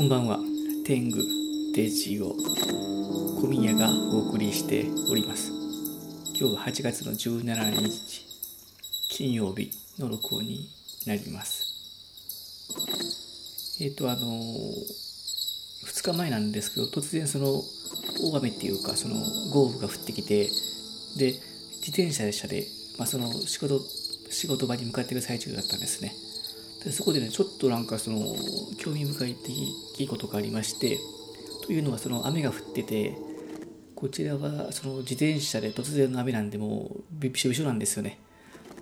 こんばんは。天狗デジオ小宮がお送りしております。今日は8月の17日金曜日の録音になります。えっ、とあの2日前なんですけど突然その大雨っていうかその豪雨が降ってきてで自転車で、まあ、その仕事仕事場に向かっている最中だったんですね。でそこでねちょっとなんかその興味深い出来事がありましてというのはその雨が降っててこちらはその自転車で突然の雨なんでもうびしょびしょなんですよね。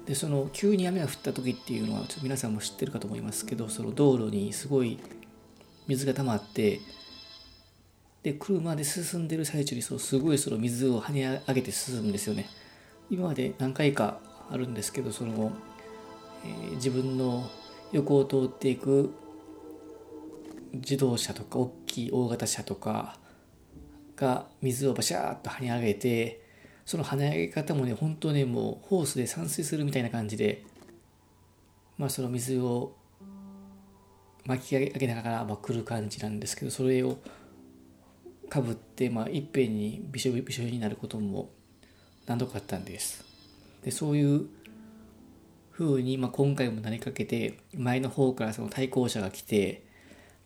でその急に雨が降った時っていうのはちょっと皆さんも知ってるかと思いますけどその道路にすごい水が溜まってで車で進んでる最中にそうすごいその水を跳ね上げて進むんですよね。今まで何回かあるんですけどその、えー、自分の横を通っていく自動車とか大きい大型車とかが水をバシャーッと跳ね上げてその跳ね上げ方もね本当ねもうホースで散水するみたいな感じでまあその水を巻き上げながらまあ来る感じなんですけどそれをかぶってまあいっぺんにびしょびしょになることも何度かあったんです。でそういう風に、まあ、今回もなりかけて前の方からその対向車が来て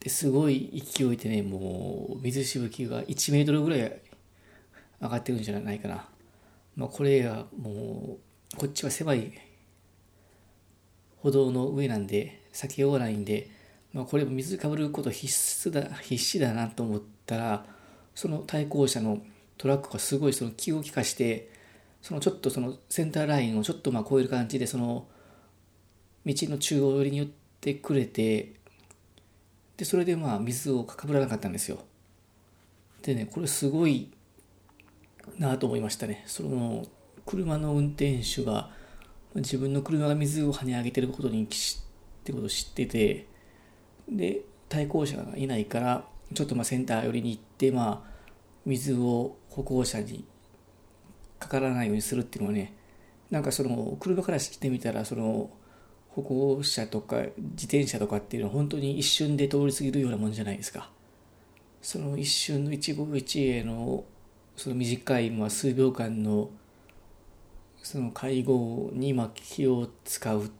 ですごい勢いでねもう水しぶきが1メートルぐらい上がってるんじゃないかな、まあ、これがもうこっちは狭い歩道の上なんで避けようがないんで、まあ、これも水かぶること必須だ必死だなと思ったらその対向車のトラックがすごいその気を利かしてそのちょっとそのセンターラインをちょっとまあ超える感じでその道の中央寄りに寄ってくれてでそれでまあ水をかかぶらなかったんですよ。でねこれすごいなと思いましたね。その車の運転手が自分の車が水を跳ね上げてることにってことを知っててで対向車がいないからちょっとまあセンター寄りに行ってまあ水を歩行者にかからないようにするっていうのはねなんかその車からしてみたらその歩行者とか自転車とかっていうのは本当に一瞬で通り過ぎるようなもんじゃないですか。その一瞬の一期一会のその短いまあ数秒間のその介護にまあ気を使う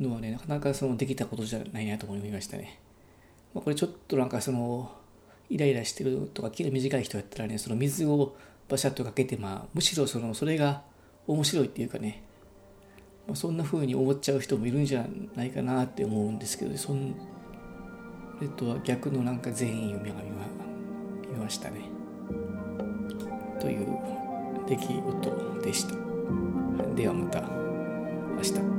のはねなかなかそのできたことじゃないなと思いましたね。まあ、これちょっとなんかそのイライラしてるとか気が短い人やったらねその水をバシャッとかけてまあむしろそのそれが面白いっていうかねまあ、そんな風に思っちゃう人もいるんじゃないかなって思うんですけどそんれとは逆のなんか善意を見ましたね。という出来事でした。ではまた明日。